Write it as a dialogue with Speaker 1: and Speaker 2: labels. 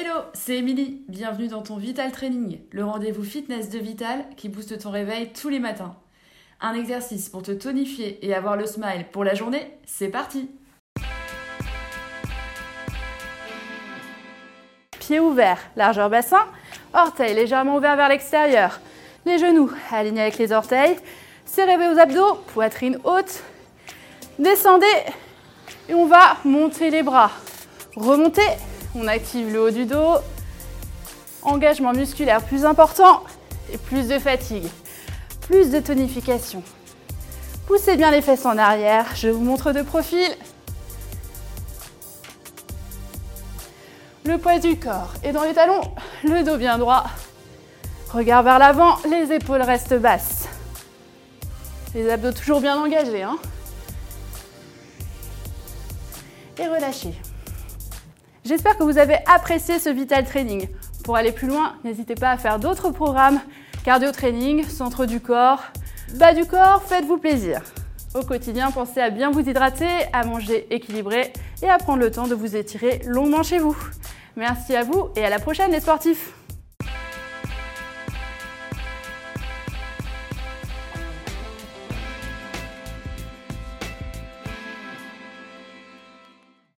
Speaker 1: Hello, c'est Émilie. Bienvenue dans ton Vital Training, le rendez-vous fitness de Vital qui booste ton réveil tous les matins. Un exercice pour te tonifier et avoir le smile pour la journée, c'est parti
Speaker 2: Pieds ouverts, largeur bassin, orteils légèrement ouverts vers l'extérieur, les genoux alignés avec les orteils, serrez vos abdos, poitrine haute, descendez et on va monter les bras. Remontez, on active le haut du dos, engagement musculaire plus important et plus de fatigue, plus de tonification. Poussez bien les fesses en arrière, je vous montre de profil. Le poids du corps est dans les talons, le dos bien droit. Regard vers l'avant, les épaules restent basses. Les abdos toujours bien engagés. Hein et relâchez. J'espère que vous avez apprécié ce Vital Training. Pour aller plus loin, n'hésitez pas à faire d'autres programmes cardio training, centre du corps, bas du corps, faites-vous plaisir. Au quotidien, pensez à bien vous hydrater, à manger équilibré et à prendre le temps de vous étirer longuement chez vous. Merci à vous et à la prochaine les sportifs